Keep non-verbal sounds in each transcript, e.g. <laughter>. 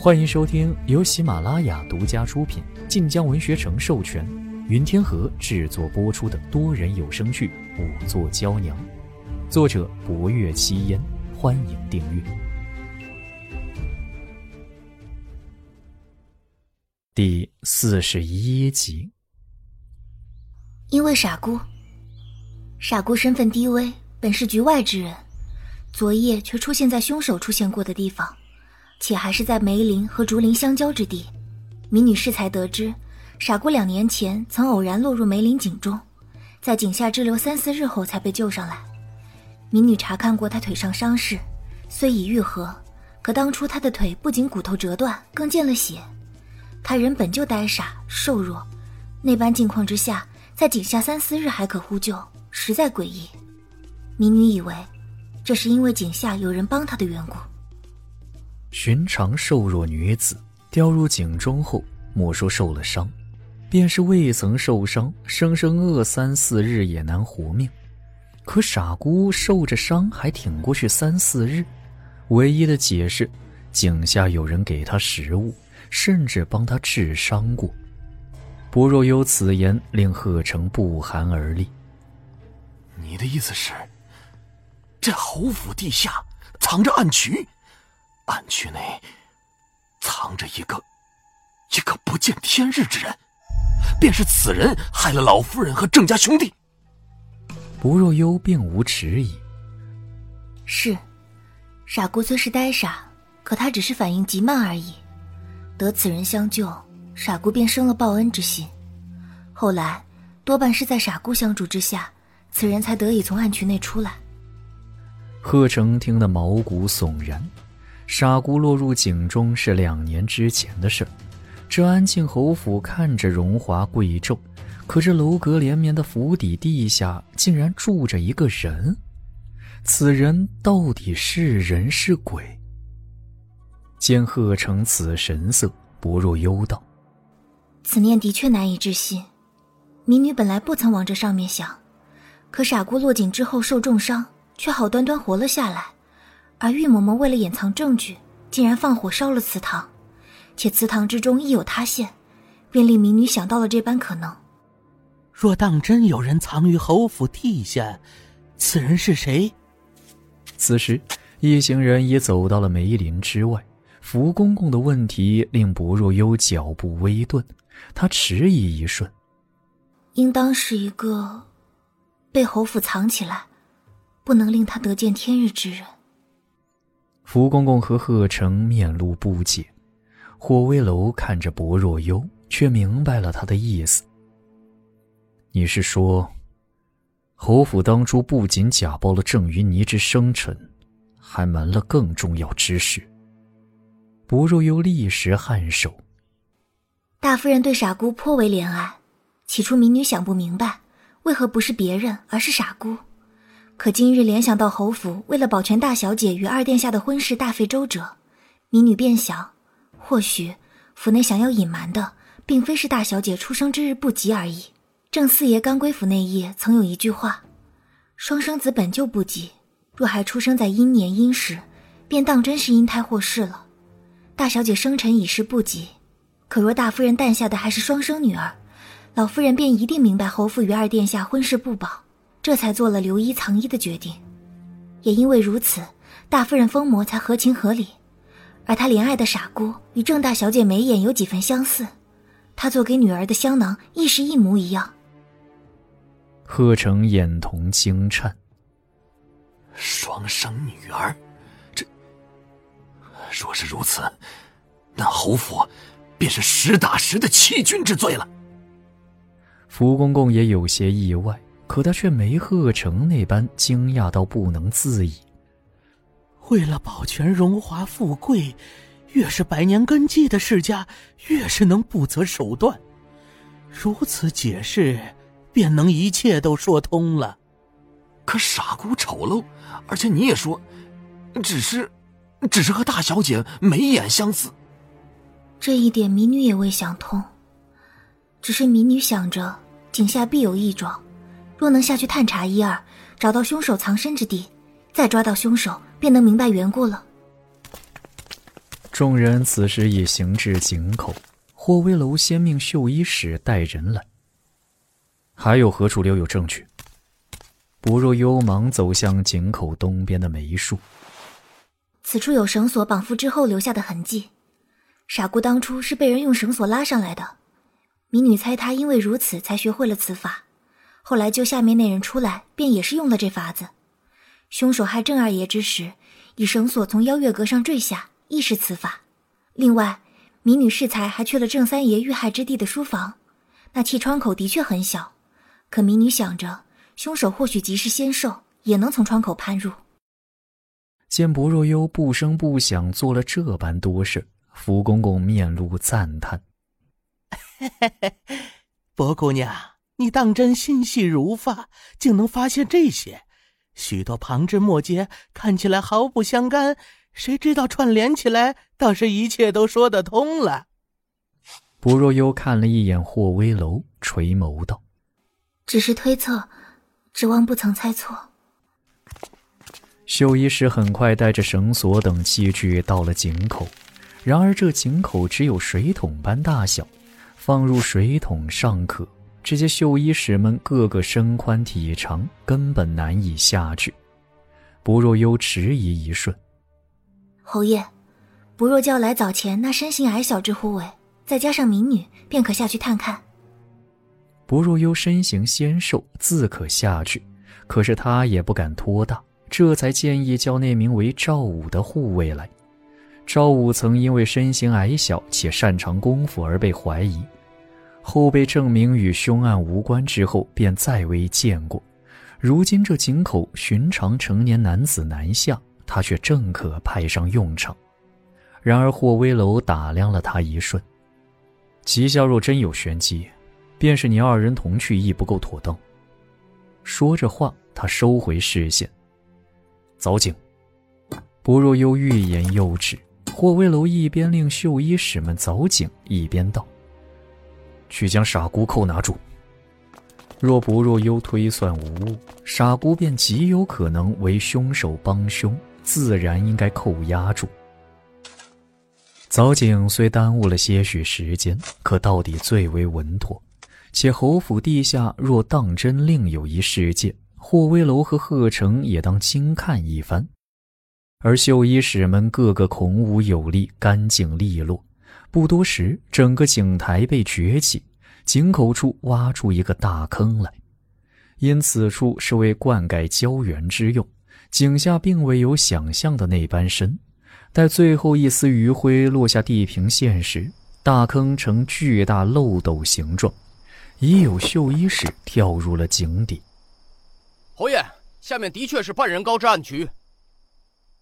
欢迎收听由喜马拉雅独家出品、晋江文学城授权、云天河制作播出的多人有声剧《五座娇娘》，作者：博月七烟。欢迎订阅。第四十一集。因为傻姑，傻姑身份低微，本是局外之人，昨夜却出现在凶手出现过的地方。且还是在梅林和竹林相交之地，民女适才得知，傻姑两年前曾偶然落入梅林井中，在井下滞留三四日后才被救上来。民女查看过他腿上伤势，虽已愈合，可当初他的腿不仅骨头折断，更见了血。他人本就呆傻瘦弱，那般境况之下，在井下三四日还可呼救，实在诡异。民女以为，这是因为井下有人帮他的缘故。寻常瘦弱女子掉入井中后，莫说受了伤，便是未曾受伤，生生饿三四日也难活命。可傻姑受着伤还挺过去三四日，唯一的解释，井下有人给她食物，甚至帮她治伤过。薄若幽此言令贺成不寒而栗。你的意思是，这侯府地下藏着暗渠？暗区内藏着一个一个不见天日之人，便是此人害了老夫人和郑家兄弟。不若幽并无迟疑。是，傻姑虽是呆傻，可她只是反应极慢而已。得此人相救，傻姑便生了报恩之心。后来多半是在傻姑相助之下，此人才得以从暗渠内出来。贺成听得毛骨悚然。傻姑落入井中是两年之前的事这安庆侯府看着荣华贵重，可这楼阁连绵的府邸地下竟然住着一个人，此人到底是人是鬼？见贺成此神色，不若幽道：“此念的确难以置信。民女本来不曾往这上面想，可傻姑落井之后受重伤，却好端端活了下来。”而玉嬷嬷为了掩藏证据，竟然放火烧了祠堂，且祠堂之中亦有塌陷，便令民女想到了这般可能。若当真有人藏于侯府地下，此人是谁？此时，一行人已走到了梅林之外。福公公的问题令薄若幽脚步微顿，他迟疑一瞬，应当是一个被侯府藏起来，不能令他得见天日之人。福公公和贺成面露不解，火威楼看着薄若幽，却明白了他的意思。你是说，侯府当初不仅假报了郑云霓之生辰，还瞒了更重要之事？薄若幽立时颔首。大夫人对傻姑颇为怜爱，起初民女想不明白，为何不是别人，而是傻姑。可今日联想到侯府为了保全大小姐与二殿下的婚事大费周折，民女便想，或许府内想要隐瞒的，并非是大小姐出生之日不吉而已。郑四爷刚归府那夜曾有一句话：“双生子本就不吉，若还出生在阴年阴时，便当真是阴胎祸事了。”大小姐生辰已是不吉，可若大夫人诞下的还是双生女儿，老夫人便一定明白侯府与二殿下婚事不保。这才做了留医藏医的决定，也因为如此，大夫人疯魔才合情合理。而她怜爱的傻姑与郑大小姐眉眼有几分相似，她做给女儿的香囊亦是一模一样。贺成眼瞳轻颤，双生女儿，这若是如此，那侯府便是实打实的欺君之罪了。福公公也有些意外。可他却没贺成那般惊讶到不能自已。为了保全荣华富贵，越是百年根基的世家，越是能不择手段。如此解释，便能一切都说通了。可傻姑丑陋，而且你也说，只是，只是和大小姐眉眼相似。这一点民女也未想通。只是民女想着，井下必有异状。若能下去探查一二，找到凶手藏身之地，再抓到凶手，便能明白缘故了。众人此时已行至井口，霍威楼先命绣衣使带人来。还有何处留有证据？不若幽芒走向井口东边的梅树。此处有绳索绑缚之后留下的痕迹，傻姑当初是被人用绳索拉上来的。民女猜她因为如此才学会了此法，后来救下面那人出来，便也是用了这法子。凶手害郑二爷之时，以绳索从邀月阁上坠下，亦是此法。另外，民女适才还去了郑三爷遇害之地的书房，那气窗口的确很小，可民女想着。凶手或许即是仙兽，也能从窗口攀入。见薄若幽不声不响做了这般多事，福公公面露赞叹：“ <laughs> 薄姑娘，你当真心细如发，竟能发现这些。许多旁枝末节看起来毫不相干，谁知道串联起来，倒是一切都说得通了。”不若幽看了一眼霍威楼，垂眸道：“只是推测。”指望不曾猜错。绣衣使很快带着绳索等器具到了井口，然而这井口只有水桶般大小，放入水桶尚可，这些绣衣使们个个身宽体长，根本难以下去。不若幽迟疑一瞬，侯爷，不若叫来早前那身形矮小之护卫，再加上民女，便可下去探看。不若幽身形纤瘦，自可下去。可是他也不敢托大，这才建议叫那名为赵武的护卫来。赵武曾因为身形矮小且擅长功夫而被怀疑，后被证明与凶案无关之后，便再未见过。如今这井口寻常成年男子难下，他却正可派上用场。然而霍威楼打量了他一瞬，其下若真有玄机。便是你二人同去亦不够妥当。说着话，他收回视线。早景，不若幽欲言又止。霍威楼一边令绣衣使们凿井，一边道：“去将傻姑扣拿住。若不若幽推算无误，傻姑便极有可能为凶手帮凶，自然应该扣押住。凿井虽耽误了些许时间，可到底最为稳妥。”且侯府地下若当真另有一世界，霍威楼和贺成也当精看一番。而绣衣使们个个孔武有力，干净利落。不多时，整个井台被掘起，井口处挖出一个大坑来。因此处是为灌溉胶原之用，井下并未有想象的那般深。待最后一丝余晖落下地平线时，大坑呈巨大漏斗形状。已有绣衣使跳入了井底。侯爷，下面的确是半人高之暗渠。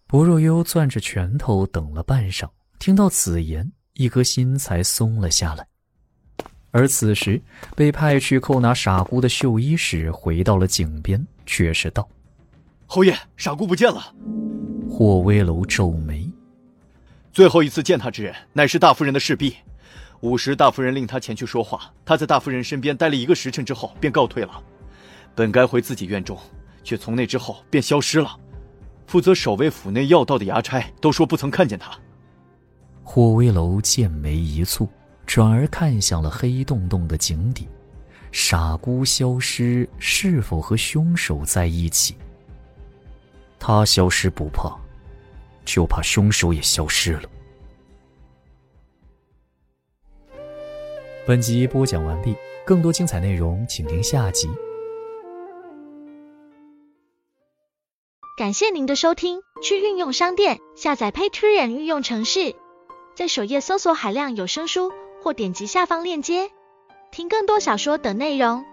薄若幽攥着拳头等了半晌，听到此言，一颗心才松了下来。而此时被派去扣拿傻姑的绣衣使回到了井边，却是道：“侯爷，傻姑不见了。”霍威楼皱眉：“最后一次见他之人，乃是大夫人的侍婢。”午时，大夫人令他前去说话。他在大夫人身边待了一个时辰之后，便告退了。本该回自己院中，却从那之后便消失了。负责守卫府内要道的衙差都说不曾看见他。霍威楼剑眉一蹙，转而看向了黑洞洞的井底。傻姑消失，是否和凶手在一起？他消失不怕，就怕凶手也消失了。本集播讲完毕，更多精彩内容请听下集。感谢您的收听，去运用商店下载 Patreon 运用城市，在首页搜索海量有声书，或点击下方链接听更多小说等内容。